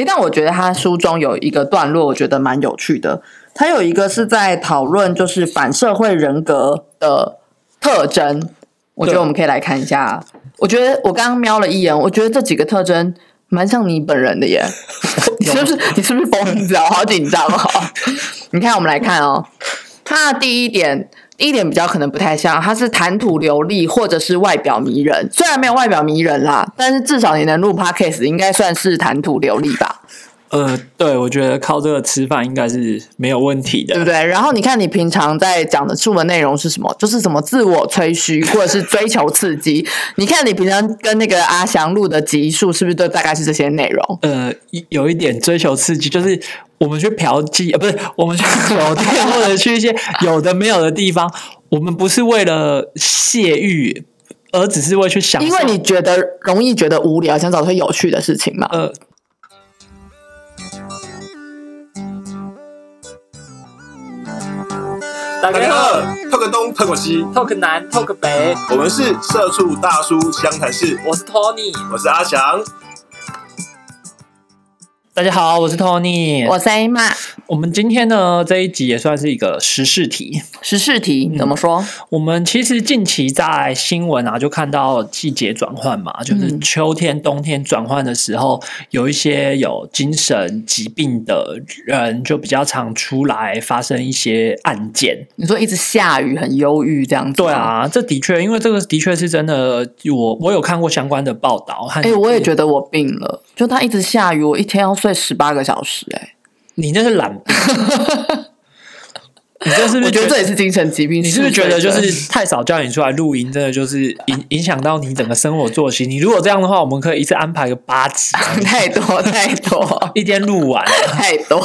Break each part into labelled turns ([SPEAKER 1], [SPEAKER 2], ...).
[SPEAKER 1] 诶，但我觉得他书中有一个段落，我觉得蛮有趣的。他有一个是在讨论就是反社会人格的特征，我觉得我们可以来看一下。我觉得我刚刚瞄了一眼，我觉得这几个特征蛮像你本人的耶。你是不是你是不是疯子啊？我好紧张哦。你看，我们来看哦，他的第一点。一点比较可能不太像，他是谈吐流利或者是外表迷人。虽然没有外表迷人啦，但是至少你能录 podcast，应该算是谈吐流利吧。
[SPEAKER 2] 呃，对，我觉得靠这个吃饭应该是没有问题的，
[SPEAKER 1] 对不对？然后你看你平常在讲的出的内容是什么？就是什么自我吹嘘，或者是追求刺激。你看你平常跟那个阿翔录的集数，是不是都大概是这些内容？
[SPEAKER 2] 呃，有一点追求刺激，就是我们去嫖妓，呃，不是我们去酒店或者去一些有的没有的地方，我们不是为了泄欲，而只是为去想。
[SPEAKER 1] 因为你觉得容易觉得无聊，想找些有趣的事情嘛。
[SPEAKER 2] 呃，
[SPEAKER 3] 大家好，透个东，透个西
[SPEAKER 2] ，talk 南 talk 北，
[SPEAKER 3] 我们是社畜大叔湘潭市，
[SPEAKER 2] 我是 Tony，
[SPEAKER 3] 我是阿翔。
[SPEAKER 2] 大家好，我是 Tony，
[SPEAKER 1] 我是 A 妈，
[SPEAKER 2] 我们今天呢这一集也算是一个时事题。
[SPEAKER 1] 时事题怎么说？
[SPEAKER 2] 我们其实近期在新闻啊，就看到季节转换嘛，就是
[SPEAKER 1] 嗯
[SPEAKER 2] 秋天、冬天转换的时候，有一些有精神疾病的人就比较常出来发生一些案件。
[SPEAKER 1] 你说一直下雨，很忧郁这样子。
[SPEAKER 2] 对。啊，这的确，因为这个的确是真的，我我有看过相关的报道。和
[SPEAKER 1] 哎、我也觉得我病了，就他一直下雨，我一天要睡十八个小时、哎，
[SPEAKER 2] 你那是懒，你这是不是
[SPEAKER 1] 我觉得这也是精神疾病。
[SPEAKER 2] 你是不是觉得就是太少叫你出来录音，真的就是影影响到你整个生活作息？你如果这样的话，我们可以一次安排个八集啊，
[SPEAKER 1] 太多 太多
[SPEAKER 2] 一天录完。
[SPEAKER 1] 太多？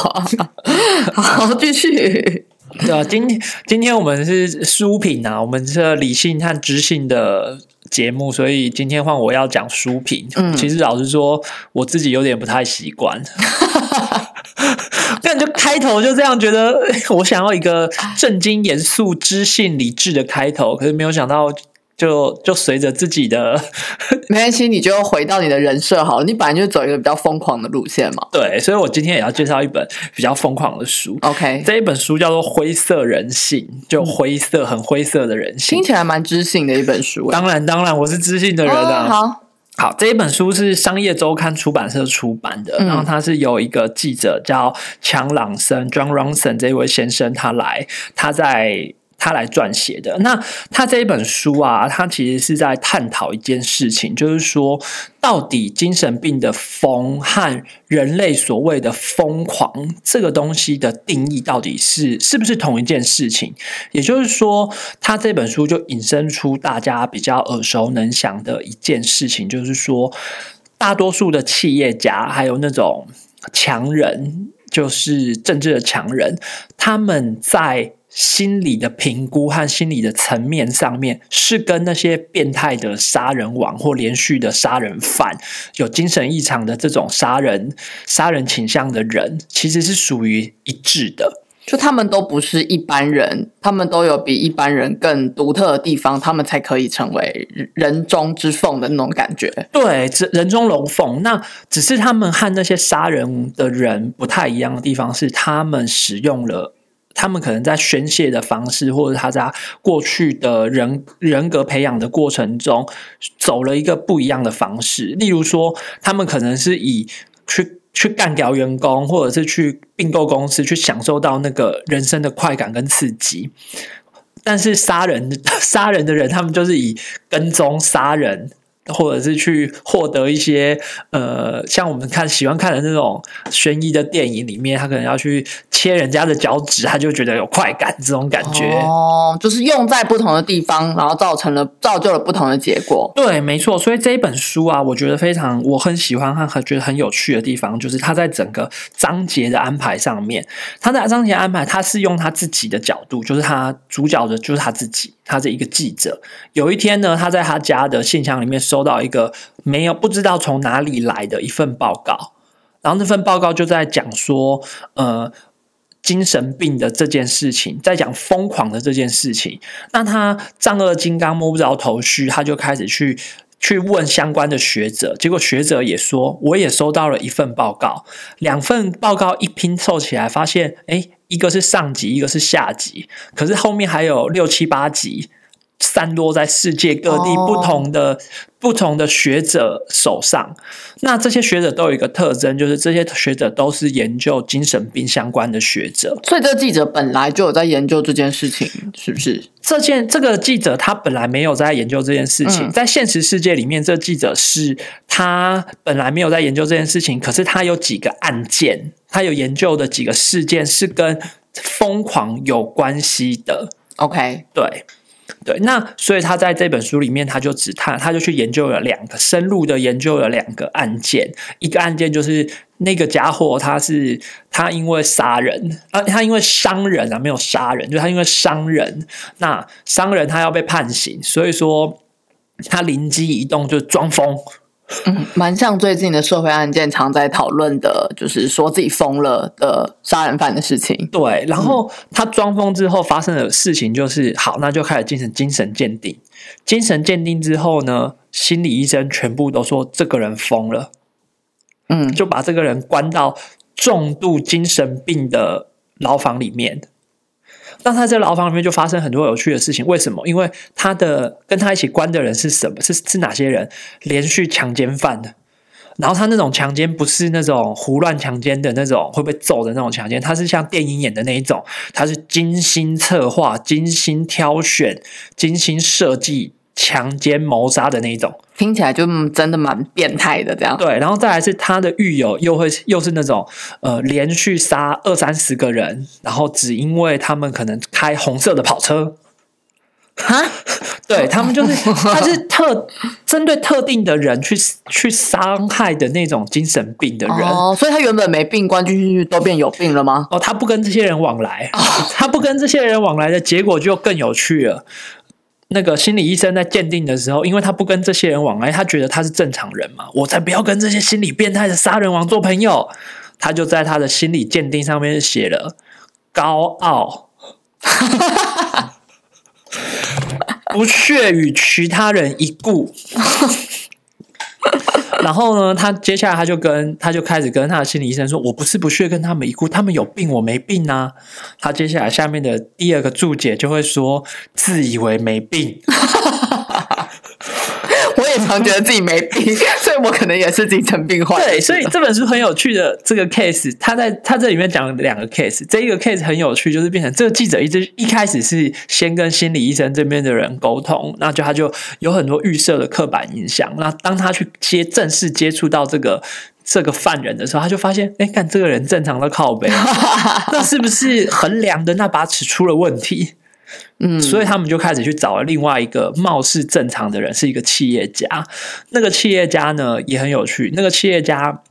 [SPEAKER 1] 好，继续。
[SPEAKER 2] 对啊，今天今天我们是书评啊，我们是理性和知性的节目，所以今天换我要讲书评。
[SPEAKER 1] 嗯
[SPEAKER 2] 其实老实说，我自己有点不太习惯。但就开头就这样觉得，我想要一个正经、严肃、知性、理智的开头，可是没有想到就，就随着自己的
[SPEAKER 1] 没关系，你就回到你的人设好了。你本来就走一个比较疯狂的路线嘛。
[SPEAKER 2] 对，所以我今天也要介绍一本比较疯狂的书。
[SPEAKER 1] OK，
[SPEAKER 2] 这一本书叫做《灰色人性》，就灰色、很灰色的人性
[SPEAKER 1] 听。起来蛮知性的一本书。哎
[SPEAKER 2] 当然，当然，我是知性的人
[SPEAKER 1] 哦
[SPEAKER 2] 啊。
[SPEAKER 1] 好，
[SPEAKER 2] 好，这一本书是商业周刊出版社出版的，
[SPEAKER 1] 嗯
[SPEAKER 2] 然后它是由一个记者叫强朗森 （John Ronson） 这位先生他来，他在。他来撰写的。那他这一本书啊，他其实是在探讨一件事情，就是说，到底精神病的疯和人类所谓的疯狂这个东西的定义，到底是是不是同一件事情？也就是说，他这本书就引申出大家比较耳熟能详的一件事情，就是说，大多数的企业家还有那种强人，就是政治的强人，他们在心理的评估和心理的层面上面，是跟那些变态的杀人王或连续的杀人犯、有精神异常的这种杀人杀人倾向的人，其实是属于一致的。
[SPEAKER 1] 就他们都不是一般人，他们都有比一般人更独特的地方，他们才可以成为人中之凤的那种感觉。
[SPEAKER 2] 对，这人中龙凤。那只是他们和那些杀人的人不太一样的地方是，他们使用了。他们可能在宣泄的方式，或者他在过去的人人格培养的过程中，走了一个不一样的方式。例如说，他们可能是以去去干掉员工，或者是去并购公司，去享受到那个人生的快感跟刺激。但是杀人 杀人的人，他们就是以跟踪杀人，或者是去获得一些呃，像我们看喜欢看的那种悬疑的电影里面，他可能要去切人家的脚趾，他就觉得有快感这种感觉。
[SPEAKER 1] 哦，就是用在不同的地方，然后造成了造就了不同的结果。
[SPEAKER 2] 对，没错。所以这一本书啊，我觉得非常我很喜欢和很觉得很有趣的地方，就是他在整个章节的安排上面，他在章节安排，他是用他自己的角度，就是他主角的就是他自己，他是一个记者。有一天呢，他在他家的信箱里面收收到一个没有不知道从哪里来的一份报告，然后那份报告就在讲说，呃。精神病的这件事情，在讲疯狂的这件事情，那他丈二金刚摸不着头绪，他就开始去去问相关的学者，结果学者也说，我也收到了一份报告，两份报告一拼凑起来，发现，哎，一个是上级，一个是下级，可是后面还有六七八级。散落在世界各地
[SPEAKER 1] 哦
[SPEAKER 2] 不同的、不同的学者手上。那这些学者都有一个特征，就是这些学者都是研究精神病相关的学者。
[SPEAKER 1] 所以这个记者本来就有在研究这件事情，是不是？
[SPEAKER 2] 这件这个记者他本来没有在研究这件事情，
[SPEAKER 1] 嗯
[SPEAKER 2] 在现实世界里面，这记者是他本来没有在研究这件事情，可是他有几个案件，他有研究的几个事件是跟疯狂有关系的。
[SPEAKER 1] OK，
[SPEAKER 2] 对对，那所以他在这本书里面，他就只他他就去研究了两个深入的研究了两个案件，一个案件就是那个家伙他是他因为杀人啊，他因为伤人啊，没有杀人，就他因为伤人，那伤人他要被判刑，所以说他灵机一动就装疯，
[SPEAKER 1] 嗯，蛮像最近的社会案件常在讨论的，就是说自己疯了的杀人犯的事情。
[SPEAKER 2] 对，然后他装疯之后发生的事情就是，好，那就开始进行精神鉴定。精神鉴定之后呢，心理医生全部都说这个人疯了，
[SPEAKER 1] 嗯，
[SPEAKER 2] 就把这个人关到重度精神病的牢房里面。那他在牢房里面就发生很多有趣的事情，为什么？因为他的跟他一起关的人是什么？是是哪些人？连续强奸犯的。然后他那种强奸不是那种胡乱强奸的那种会被揍的那种强奸，他是像电影演的那一种，他是精心策划、精心挑选、精心设计强奸谋杀的那一种。
[SPEAKER 1] 听起来就嗯真的蛮变态的，这样。
[SPEAKER 2] 对，然后再来是他的狱友又会又是那种呃连续杀二三十个人，然后只因为他们可能开红色的跑车，
[SPEAKER 1] 哈，
[SPEAKER 2] 对他们就是 他是特针对特定的人去去伤害的那种精神病的人。
[SPEAKER 1] 哦，所以他原本没病，关进去都变有病了吗？
[SPEAKER 2] 哦，他不跟这些人往来，他不跟这些人往来的结果就更有趣了。那个心理医生在鉴定的时候，因为他不跟这些人往来，他觉得他是正常人嘛，我才不要跟这些心理变态的杀人王做朋友。他就在他的心理鉴定上面写了高傲，不屑与其他人一顾。然后呢，他接下来他就跟他就开始跟他的心理医生说：“我不是不屑跟他们一顾，他们有病，我没病啊。”他接下来下面的第二个注解就会说：“自以为没病。
[SPEAKER 1] 常觉得自己没病，所以我可能也是精神病”患。
[SPEAKER 2] 对，所以这本书很有趣的这个 case，他在他这里面讲了两个 case，这一个 case 很有趣，就是变成这个记者一直一开始是先跟心理医生这边的人沟通，那就他就有很多预设的刻板印象，那当他去接正式接触到这个。这个犯人的时候，他就发现，哎，看这个人正常的靠背，那是不是衡量的那把尺出了问题？
[SPEAKER 1] 嗯，
[SPEAKER 2] 所以他们就开始去找了另外一个貌似正常的人，是一个企业家。那个企业家呢也很有趣，那个企业家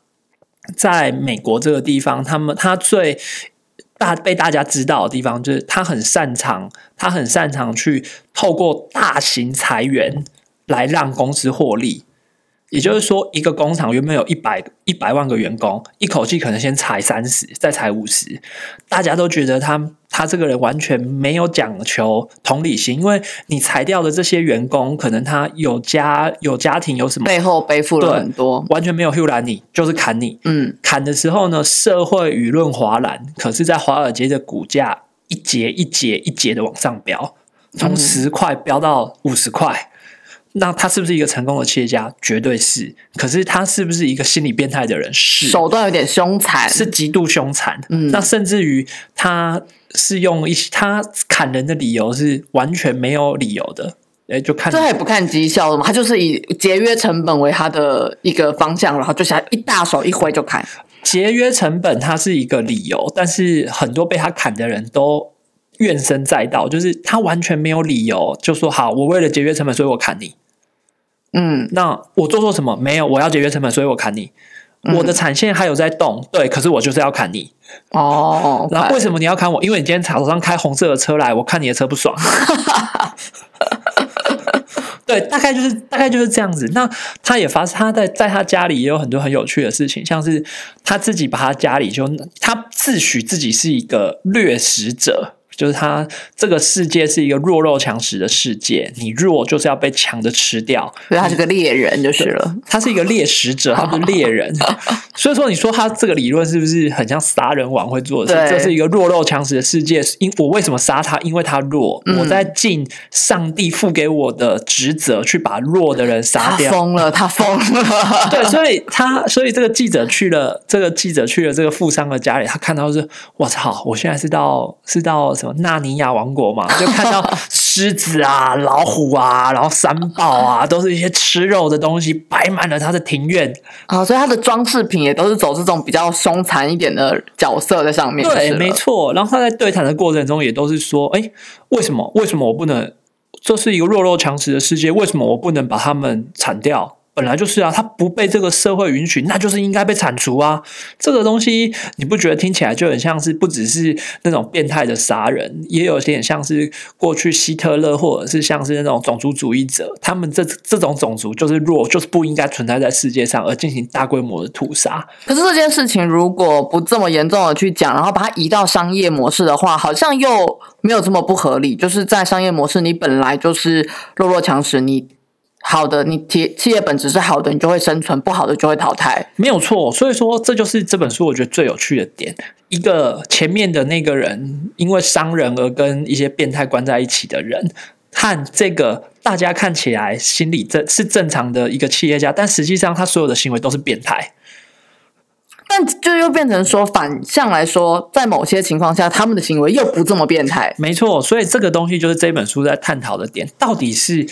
[SPEAKER 2] 在美国这个地方，他们他最大被大家知道的地方，就是他很擅长，他很擅长去透过大型裁员来让公司获利。也就是说，一个工厂原本有一百一百万个员工，一口气可能先裁三十，再裁五十，大家都觉得他他这个人完全没有讲求同理心，因为你裁掉的这些员工，可能他有家有家庭有什么，
[SPEAKER 1] 背后背负了很多。
[SPEAKER 2] 完全没有 h u 拦你，就是砍你。
[SPEAKER 1] 嗯，
[SPEAKER 2] 砍的时候呢，社会舆论哗然，可是，在华尔街的股价一节一节一节的往上飙，从十块飙到五十块。那他是不是一个成功的企业家？绝对是。可是他是不是一个心理变态的人？是。
[SPEAKER 1] 手段有点凶残，
[SPEAKER 2] 是极度凶残。
[SPEAKER 1] 嗯
[SPEAKER 2] 那甚至于他是用一些他砍人的理由是完全没有理由的。哎，就看
[SPEAKER 1] 这他也不看绩效了嘛，他就是以节约成本为他的一个方向，然后就想一大手一挥就砍。
[SPEAKER 2] 节约成本，它是一个理由，但是很多被他砍的人都怨声载道，就是他完全没有理由，就说好，我为了节约成本，所以我砍你。
[SPEAKER 1] 嗯，
[SPEAKER 2] 那我做错什么？没有，我要节约成本，所以我砍你。我的产线还有在动，对，可是我就是要砍你。
[SPEAKER 1] 哦，
[SPEAKER 2] 然后为什么你要砍我？因为你今天手上开红色的车来，我看你的车不爽。对，大概就是大概就是这样子。那他也发，他在在他家里也有很多很有趣的事情，像是他自己把他家里就他自诩自己是一个掠食者，就是他这个世界是一个弱肉强食的世界，你弱就是要被强的吃掉。
[SPEAKER 1] 所以他是个猎人就是了。
[SPEAKER 2] 他是一个猎食者，他不是猎人。所以说，你说他这个理论是不是很像杀人王会做的事？这是一个弱肉强食的世界。因我为什么杀他？因为他弱，
[SPEAKER 1] 嗯
[SPEAKER 2] 我在尽上帝赋给我的职责，去把弱的人杀掉。
[SPEAKER 1] 疯了，他疯了。
[SPEAKER 2] 对，所以他，所以这个记者去了，这个记者去了这个富商的家里，他看到是，我操，我现在是到是到什么纳尼亚王国嘛，就看到狮子啊、老虎啊，然后山豹啊，都是一些吃肉的东西，摆满了他的庭院。
[SPEAKER 1] 啊、所以他的装饰品也都是走这种比较凶残一点的角色在上面。
[SPEAKER 2] 对，没。错。然后他在对谈的过程中，也都是说，哎，为什么？为什么我不能？这是一个弱肉强食的世界，为什么我不能把他们铲掉？本来就是啊，他不被这个社会允许，那就是应该被铲除啊。这个东西你不觉得听起来就很像是不只是那种变态的杀人，也有点像是过去希特勒或者是像是那种种族主义者，他们这这种种族就是弱，就是不应该存在在世界上，而进行大规模的屠杀。
[SPEAKER 1] 可是这件事情如果不这么严重的去讲，然后把它移到商业模式的话，好像又没有这么不合理。就是在商业模式，你本来就是弱肉强食，你好的，你企企业本质是好的，你就会生存；不好的就会淘汰。
[SPEAKER 2] 没有错，所以说这就是这本书我觉得最有趣的点。一个前面的那个人因为伤人而跟一些变态关在一起的人，和这个大家看起来心理正是正常的一个企业家，但实际上他所有的行为都是变态。
[SPEAKER 1] 但就又变成说，反向来说，在某些情况下，他们的行为又不这么变态。
[SPEAKER 2] 没错，所以这个东西就是这本书在探讨的点，到底是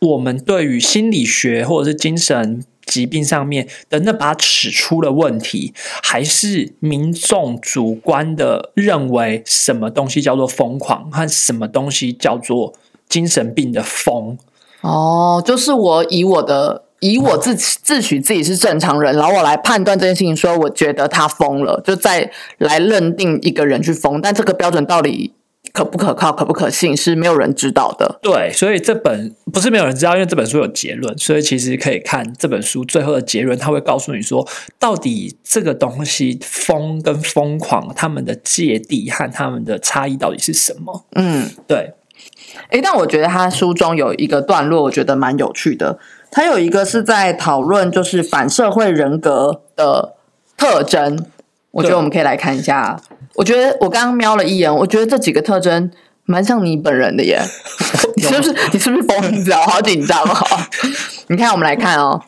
[SPEAKER 2] 我们对于心理学或者是精神疾病上面的那把尺出了问题，还是民众主观的认为什么东西叫做疯狂，和什么东西叫做精神病的疯？
[SPEAKER 1] 哦，就是我以我的以我自自诩自己是正常人，然后我来判断这件事情，说我觉得他疯了，就再来认定一个人去疯，但这个标准到底可不可靠、可不可信，是没有人知道的。
[SPEAKER 2] 对，所以这本不是没有人知道，因为这本书有结论，所以其实可以看这本书最后的结论，它会告诉你说，到底这个东西疯跟疯狂，他们的芥蒂和他们的差异到底是什么？
[SPEAKER 1] 嗯，
[SPEAKER 2] 对，
[SPEAKER 1] 诶，但我觉得他书中有一个段落，我觉得蛮有趣的。他有一个是在讨论就是反社会人格的特征，我觉得我们可以来看一下。我觉得我刚刚瞄了一眼，我觉得这几个特征蛮像你本人的耶。你是不是你是不是疯子啊？我好紧张哦。你看，我们来看哦，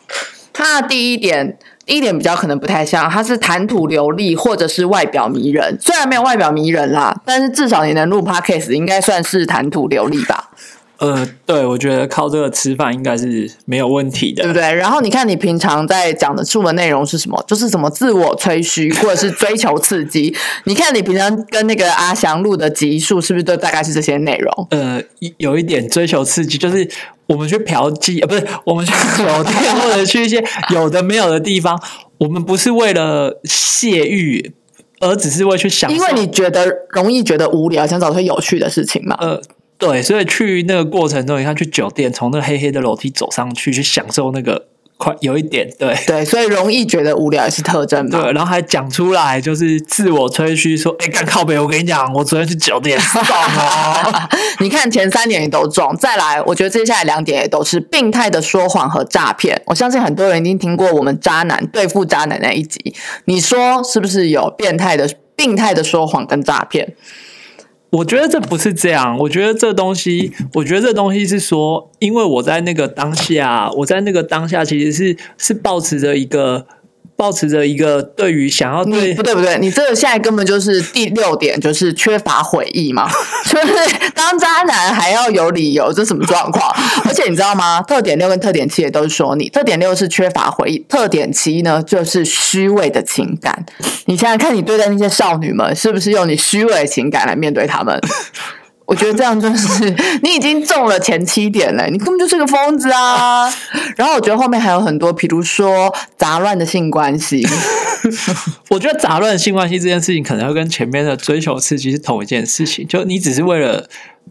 [SPEAKER 1] 他的第一点。第一点比较可能不太像，他是谈吐流利或者是外表迷人。虽然没有外表迷人啦，但是至少你能录 podcast，应该算是谈吐流利吧。
[SPEAKER 2] 呃，对，我觉得靠这个吃饭应该是没有问题的，
[SPEAKER 1] 对不对？然后你看你平常在讲的出的内容是什么？就是什么自我吹嘘，或者是追求刺激。你看你平常跟那个阿翔录的集数，是不是都大概是这些内容？
[SPEAKER 2] 呃，有有一点追求刺激，就是我们去嫖妓，呃，不是我们去酒店或者去一些有的没有的地方，我们不是为了泄欲，而只是为去想。
[SPEAKER 1] 因为你觉得容易觉得无聊，想找些有趣的事情嘛。
[SPEAKER 2] 呃，对，所以去那个过程中，你看去酒店，从那个黑黑的楼梯走上去，去享受那个快有一点对。
[SPEAKER 1] 对，所以容易觉得无聊也是特征嘛。
[SPEAKER 2] 对，然后还讲出来，就是自我吹嘘说：“哎，干靠北，我跟你讲，我昨天去酒店爽哦。
[SPEAKER 1] 你看前三点也都中，再来，我觉得接下来两点也都是病态的说谎和诈骗。我相信很多人已经听过我们渣男对付渣男那一集，你说是不是有变态的、病态的说谎跟诈骗？
[SPEAKER 2] 我觉得这不是这样，我觉得这东西，我觉得这东西是说，因为我在那个当下，我在那个当下其实是是保持着一个。保持着一个对于想要
[SPEAKER 1] 你
[SPEAKER 2] 对
[SPEAKER 1] 不对不对，你这个现在根本就是第六点，就是缺乏悔意嘛，就是当渣男还要有理由，这什么状况？而且你知道吗？特点六跟特点七也都是说你，特点六是缺乏回忆，特点七呢就是虚伪的情感。你想想看，你对待那些少女们，是不是用你虚伪的情感来面对他们？我觉得这样就是你已经中了前七点了，你根本就是个疯子啊！然后我觉得后面还有很多，比如说杂乱的性关系，
[SPEAKER 2] 我觉得杂乱性关系这件事情，可能要跟前面的追求刺激是同一件事情。就你只是为了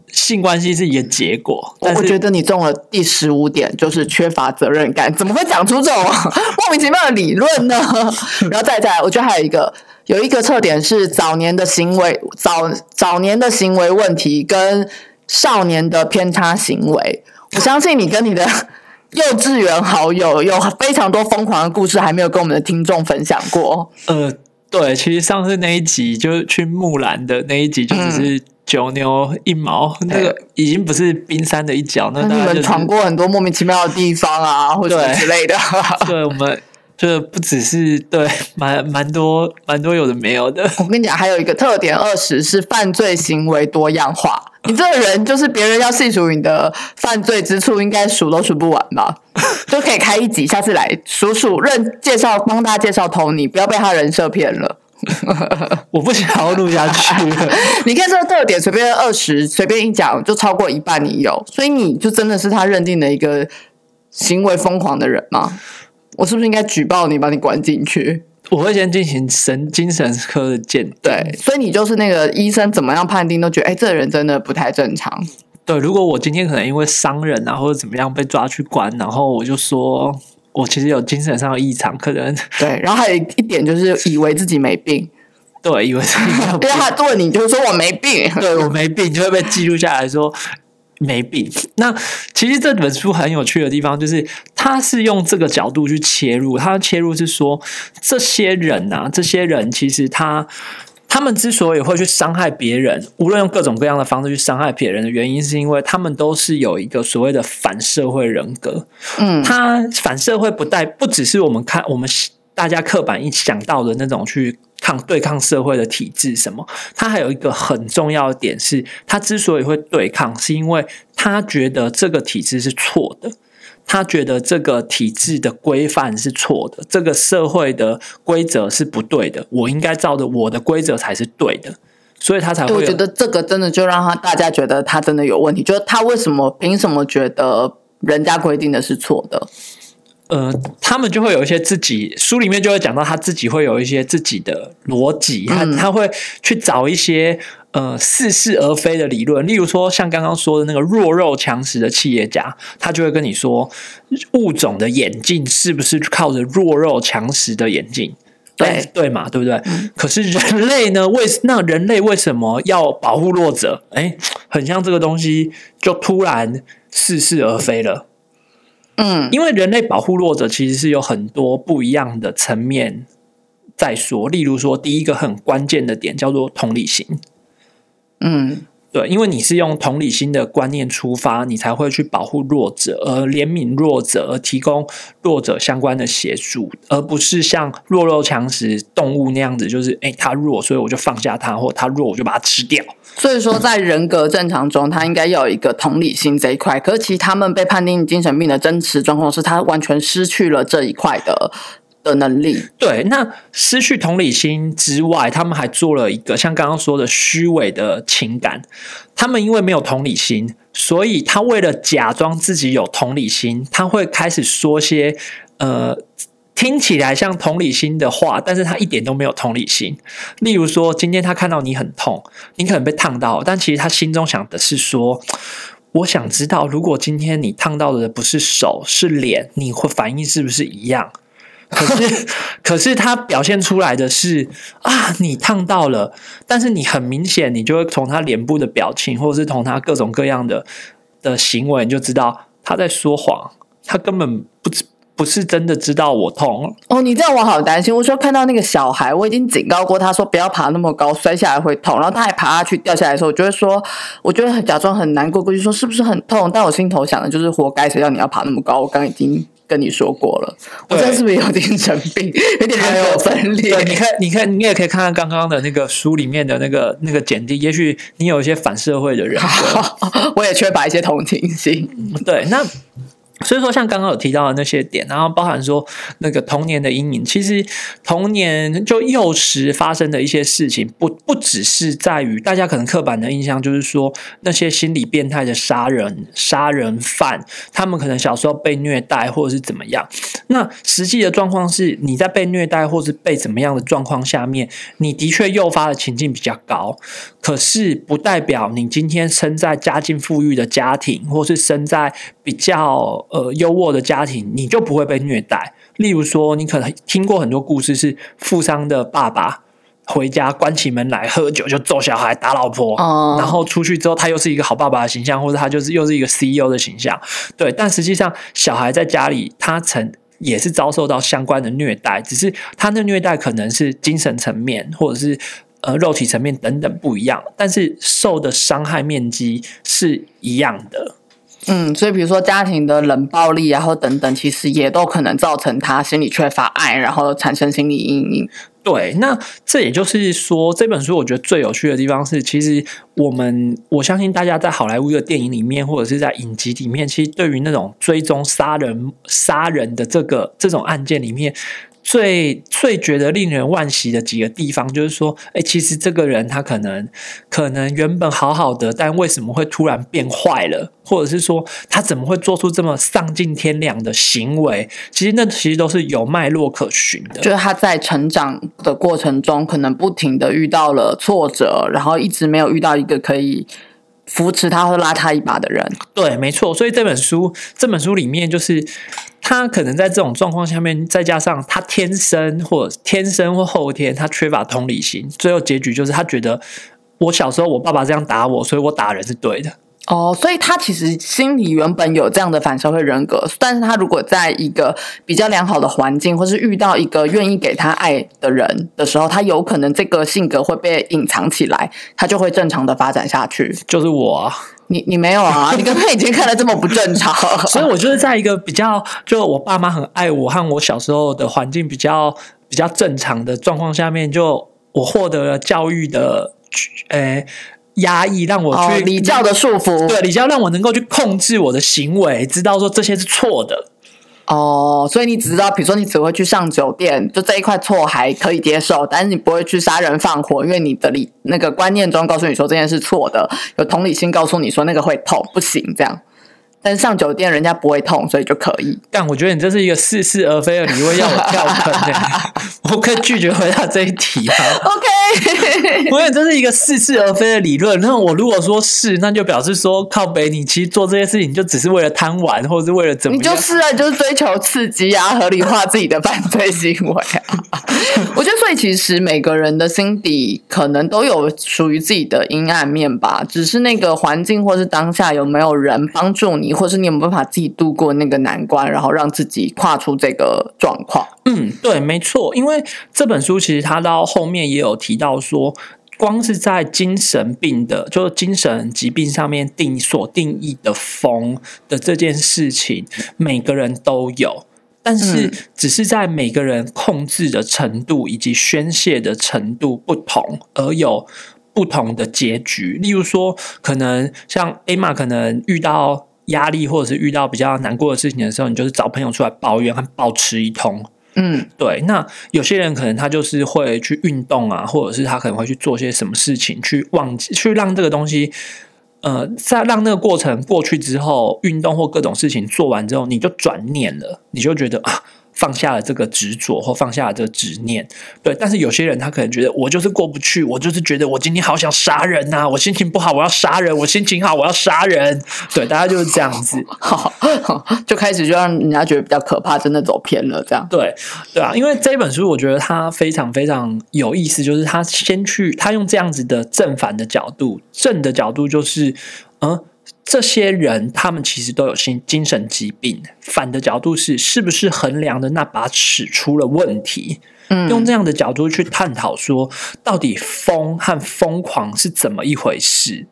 [SPEAKER 2] 性关系是一个结果，
[SPEAKER 1] 我觉得你中了第十五点，就是缺乏责任感。怎么会讲出这种 莫名其妙的理论呢？然后再再来，我觉得还有一个有一个特点是早年的行为早早年的行为问题跟少年的偏差行为。我相信你跟你的 幼稚园好友有非常多疯狂的故事，还没有跟我们的听众分享过。
[SPEAKER 2] 呃，对，其实上次那一集就是去木兰的那一集，就只是九牛一毛，那个已经不是冰山的一角，那
[SPEAKER 1] 那你们闯过很多莫名其妙的地方啊，或者之类的。
[SPEAKER 2] 对我们就不只是对 蛮蛮多蛮多有的没有的，
[SPEAKER 1] 我跟你讲，还有一个特点二十是犯罪行为多样化。你这个人就是别人要细数你的犯罪之处，应该数都数不完吧？就可以开一集，下次来数数认介绍，帮大家介绍 Tony，不要被他人设骗了。
[SPEAKER 2] 我不想要录下去了。
[SPEAKER 1] 你看这个特点，随便二十，随便一讲就超过一半你有，所以你就真的是他认定的一个行为疯狂的人吗？我是不是应该举报你，把你关进去？
[SPEAKER 2] 我会先进行神精神科的鉴定。
[SPEAKER 1] 对，所以你就是那个医生怎么样判定都觉得，哎，这个人真的不太正常。
[SPEAKER 2] 对，如果我今天可能因为伤人啊或者怎么样被抓去关，然后我就说我其实有精神上的异常，可能
[SPEAKER 1] 对，然后还有一点就是以为自己没病，
[SPEAKER 2] 对以为是你有
[SPEAKER 1] 因为他问你就是说我没病，
[SPEAKER 2] 对我没病，就会被记录下来说没病。那其实这本书很有趣的地方，就是它是用这个角度去切入，它切入是说这些人啊，这些人其实他。他们之所以会去伤害别人，无论用各种各样的方式去伤害别人的原因，是因为他们都是有一个所谓的反社会人格。
[SPEAKER 1] 嗯，
[SPEAKER 2] 他反社会不带不只是我们看我们大家刻板一想到的那种去抗对抗社会的体制什么，他还有一个很重要的点是，他之所以会对抗，是因为他觉得这个体制是错的。他觉得这个体制的规范是错的，这个社会的规则是不对的，我应该照着我的规则才是对的，所以他才会
[SPEAKER 1] 我觉得这个真的就让他大家觉得他真的有问题，就是他为什么凭什么觉得人家规定的是错的？
[SPEAKER 2] 呃，他们就会有一些自己书里面就会讲到他自己会有一些自己的逻辑，他
[SPEAKER 1] 嗯
[SPEAKER 2] 他会去找一些呃似是而非的理论，例如说像刚刚说的那个弱肉强食的企业家，他就会跟你说物种的演进是不是靠着弱肉强食的演进？
[SPEAKER 1] 对
[SPEAKER 2] 哎对嘛，对不对？可是人类呢？为那人类为什么要保护弱者？哎，很像这个东西就突然似是而非了。
[SPEAKER 1] 嗯，
[SPEAKER 2] 因为人类保护弱者其实是有很多不一样的层面在说，例如说第一个很关键的点叫做同理心。
[SPEAKER 1] 嗯，
[SPEAKER 2] 因为你是用同理心的观念出发，你才会去保护弱者，而怜悯弱者，而提供弱者相关的协助，而不是像弱肉强食动物那样子，就是诶他弱，所以我就放下他，或他弱我就把它吃掉。
[SPEAKER 1] 所以说在人格正常中，他应该要有一个同理心这一块。可是其实他们被判定精神病的真实状况是他完全失去了这一块的的能力。
[SPEAKER 2] 对，那失去同理心之外，他们还做了一个像刚刚说的虚伪的情感。他们因为没有同理心，所以他为了假装自己有同理心，他会开始说些呃听起来像同理心的话，但是他一点都没有同理心。例如说，今天他看到你很痛，你可能被烫到，但其实他心中想的是说。我想知道，如果今天你烫到的不是手，是脸，你会反应是不是一样？可是，可是他表现出来的是啊，你烫到了，但是你很明显，你就会从他脸部的表情，或者是从他各种各样的的行为，你就知道他在说谎，他根本不知不是真的知道我痛。
[SPEAKER 1] 哦，你这样我好担心。我说看到那个小孩，我已经警告过他说不要爬那么高，摔下来会痛。然后他还爬下去掉下来的时候，我就会说，我就会假装很难过，过去说是不是很痛？但我心头想的就是活该，谁让你要爬那么高？我刚已经跟你说过了，我
[SPEAKER 2] 对
[SPEAKER 1] 这是不是有精神病，有点人格分裂？
[SPEAKER 2] 对，你看，你看，你也可以看看刚刚的那个书里面的那个那个简历，也许你有一些反社会的人格。
[SPEAKER 1] 我也缺乏一些同情心。
[SPEAKER 2] 对，那所以说像刚刚有提到的那些点，然后包含说那个童年的阴影，其实童年就幼时发生的一些事情，不不只是在于大家可能刻板的印象，就是说那些心理变态的杀人杀人犯，他们可能小时候被虐待或者是怎么样。那实际的状况是，你在被虐待或是被怎么样的状况下面，你的确诱发的情境比较高，可是不代表你今天生在家境富裕的家庭，或是生在比较呃优渥的家庭，你就不会被虐待。例如说，你可能听过很多故事，是富商的爸爸回家关起门来喝酒就揍小孩打老婆，
[SPEAKER 1] 哦
[SPEAKER 2] 然后出去之后他又是一个好爸爸的形象，或者他就是又是一个 CEO 的形象，对。但实际上小孩在家里他曾也是遭受到相关的虐待，只是他的虐待可能是精神层面或者是。呃，肉体层面等等不一样，但是受的伤害面积是一样的。
[SPEAKER 1] 嗯，所以比如说家庭的冷暴力，然后等等，其实也都可能造成他心理缺乏爱，然后产生心理阴影。
[SPEAKER 2] 对，那这也就是说，这本书我觉得最有趣的地方是，其实我们我相信大家在好莱坞的电影里面，或者是在影集里面，其实对于那种追踪杀人、杀人的这个这种案件里面。最最觉得令人惋惜的几个地方，就是说，哎，其实这个人他可能可能原本好好的，但为什么会突然变坏了？或者是说，他怎么会做出这么丧尽天良的行为？其实那其实都是有脉络可循的。
[SPEAKER 1] 就是他在成长的过程中，可能不停的遇到了挫折，然后一直没有遇到一个可以扶持他或拉他一把的人。
[SPEAKER 2] 对，没错。所以这本书，这本书里面就是他可能在这种状况下面，再加上他天生或天生或后天他缺乏同理心，最后结局就是他觉得我小时候我爸爸这样打我，所以我打人是对的。
[SPEAKER 1] 哦，所以他其实心里原本有这样的反社会人格，但是他如果在一个比较良好的环境，或是遇到一个愿意给他爱的人的时候，他有可能这个性格会被隐藏起来，他就会正常的发展下去。
[SPEAKER 2] 就是我、啊，
[SPEAKER 1] 你你没有啊？你刚刚已经看得这么不正常，
[SPEAKER 2] 所以我就是在一个比较，就我爸妈很爱我，和我小时候的环境比较比较正常的状况下面，就我获得了教育的，呃。压抑让我
[SPEAKER 1] 哦
[SPEAKER 2] 去
[SPEAKER 1] 礼教的束缚，
[SPEAKER 2] 对礼教让我能够去控制我的行为，知道说这些是错的。
[SPEAKER 1] 哦，所以你只知道，比如说你只会去上酒店，就这一块错还可以接受，但是你不会去杀人放火，因为你的理那个观念中告诉你说这件事错的，有同理心告诉你说那个会痛，不行这样。但是上酒店人家不会痛，所以就可以。
[SPEAKER 2] 但我觉得你这是一个似是而非的理论，要我跳坑的、我可以拒绝回答这一题吗
[SPEAKER 1] ？OK，
[SPEAKER 2] 我觉得这是一个似是而非的理论。那我如果说是，那就表示说靠北，你其实做这些事情就只是为了贪玩，或者是为了怎么样？
[SPEAKER 1] 你就是啊，你就是追求刺激啊，合理化自己的犯罪行为啊。我觉得，所以其实每个人的心底可能都有属于自己的阴暗面吧，只是那个环境或是当下有没有人帮助你，或是你有没有办法自己度过那个难关，然后让自己跨出这个状况。
[SPEAKER 2] 嗯，对，没错。因为这本书其实它到后面也有提到说，光是在精神病的，就是精神疾病上面定所定义的疯的这件事情，每个人都有。但是
[SPEAKER 1] 嗯，
[SPEAKER 2] 只是在每个人控制的程度以及宣泄的程度不同，而有不同的结局。例如说，可能像 A 玛，可能遇到压力或者是遇到比较难过的事情的时候，你就是找朋友出来抱怨和暴吃一通。
[SPEAKER 1] 嗯，
[SPEAKER 2] 对，那有些人可能他就是会去运动啊，或者是他可能会去做些什么事情，去忘记，去让这个东西，呃，在让那个过程过去之后，运动或各种事情做完之后，你就转念了，你就觉得啊。放下了这个执着，或放下了这个执念，对。但是有些人他可能觉得我就是过不去，我就是觉得我今天好想杀人呐、我心情不好我要杀人，我心情好我要杀人，对，大家就是这样子。
[SPEAKER 1] 好，就开始就让人家觉得比较可怕，真的走偏了这样。
[SPEAKER 2] 对对啊，因为这本书我觉得它非常非常有意思，就是他先去他用这样子的正反的角度，正的角度就是，嗯，这些人他们其实都有心精神疾病，反的角度是是不是衡量的那把尺出了问题？
[SPEAKER 1] 嗯
[SPEAKER 2] 用这样的角度去探讨说，到底疯和疯狂是怎么一回事？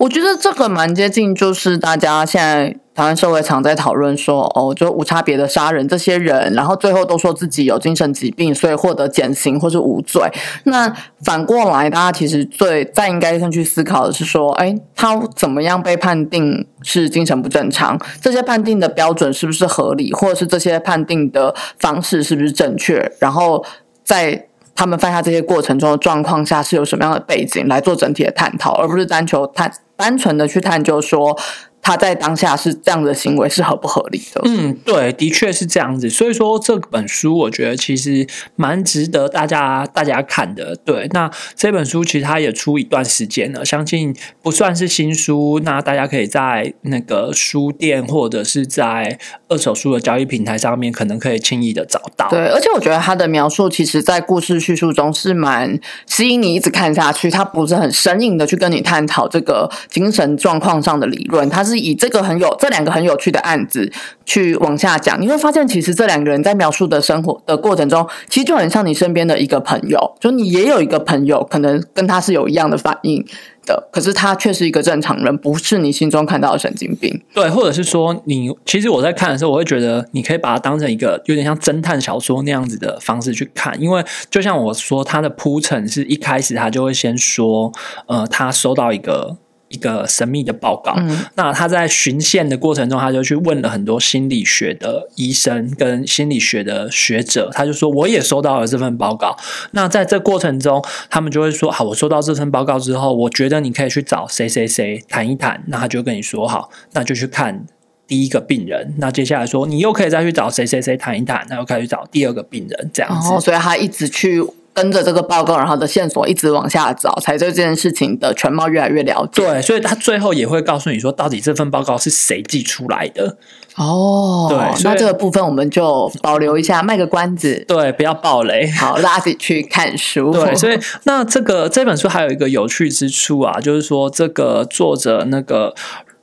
[SPEAKER 1] 我觉得这个蛮接近，就是大家现在台湾社会常在讨论说，哦，就无差别的杀人这些人，然后最后都说自己有精神疾病，所以获得减刑或是无罪。那反过来，大家其实最再应该先去思考的是说，哎，他怎么样被判定是精神不正常？这些判定的标准是不是合理，或者是这些判定的方式是不是正确？然后在他们犯下这些过程中的状况下是有什么样的背景来做整体的探讨，而不是单求探单纯的去探究说他在当下是这样的行为是合不合理的。
[SPEAKER 2] 嗯，对，的确是这样子。所以说这本书，我觉得其实蛮值得大家大家看的。对，那这本书其实它也出一段时间了，相信不算是新书。那大家可以在那个书店或者是在二手书的交易平台上面，可能可以轻易的找到。
[SPEAKER 1] 对，而且我觉得他的描述，其实在故事叙述中是蛮吸引你一直看下去。他不是很生硬的去跟你探讨这个精神状况上的理论，他是是以这个很有这两个很有趣的案子去往下讲。你会发现，其实这两个人在描述的生活的过程中，其实就很像你身边的一个朋友，就你也有一个朋友，可能跟他是有一样的反应。的，可是他却是一个正常人，不是你心中看到的神经病。
[SPEAKER 2] 对，或者是说，你其实我在看的时候，我会觉得你可以把它当成一个有点像侦探小说那样子的方式去看，因为就像我说，他的铺陈是一开始他就会先说，呃，他收到一个。一个神秘的报告。那他在巡线的过程中，他就去问了很多心理学的医生跟心理学的学者。他就说：“我也收到了这份报告。”那在这过程中，他们就会说：“好，我收到这份报告之后，我觉得你可以去找谁谁谁谈一谈。”那他就跟你说：“好，那就去看第一个病人。”那接下来说：“你又可以再去找谁谁谁谈一谈。”那又可以去找第二个病人，这样子。
[SPEAKER 1] 所以他一直去。跟着这个报告，然后的线索一直往下找，才对这件事情的全貌越来越了
[SPEAKER 2] 解。对，所以他最后也会告诉你说，到底这份报告是谁寄出来的。
[SPEAKER 1] 哦，
[SPEAKER 2] 对，
[SPEAKER 1] 那这个部分我们就保留一下，卖个关子。
[SPEAKER 2] 对，不要暴雷。
[SPEAKER 1] 好，大家自己去看书。
[SPEAKER 2] 对，所以那这个这本书还有一个有趣之处啊，就是说这个作者那个。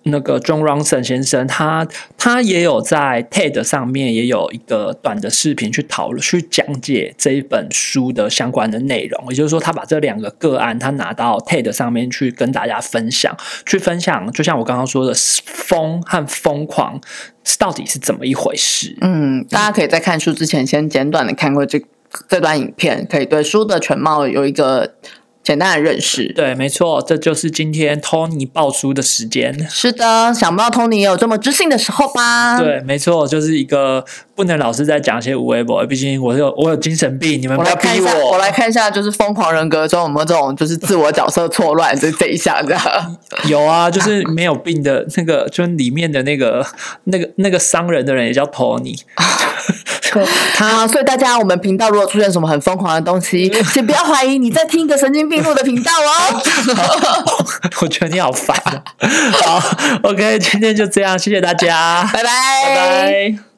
[SPEAKER 2] 那个 John Ronson 先生，他他也有在 TED 上面也有一个短的视频去讨论、去讲解这一本书的相关的内容。也就是说，他把这两个个案，他拿到 TED 上面去跟大家分享，去分享。就像我刚刚说的，疯和疯狂到底是怎么一回事？
[SPEAKER 1] 嗯，大家可以在看书之前先简短的看过这这段影片，可以对书的全貌有一个。简单的认识，
[SPEAKER 2] 对，没错，这就是今天 Tony 爆书的时间。
[SPEAKER 1] 是的，想不到 Tony 也有这么知性的时候吧？
[SPEAKER 2] 对，没错，就是一个不能老是在讲一些无微博，毕竟我有我有精神病，你们不要逼
[SPEAKER 1] 我。我来看一下，就是疯狂人格中有没有这种就是自我角色错乱这这一项的？
[SPEAKER 2] 有啊，就是没有病的那个，就是里面的那个那个那个伤人的人也叫 Tony。
[SPEAKER 1] 好，所以大家，我们频道如果出现什么很疯狂的东西，请不要怀疑你在听一个神经病录的频道哦。
[SPEAKER 2] 我觉得你好烦。好，OK，今天就这样，谢谢大家，
[SPEAKER 1] 拜拜，
[SPEAKER 2] 拜拜。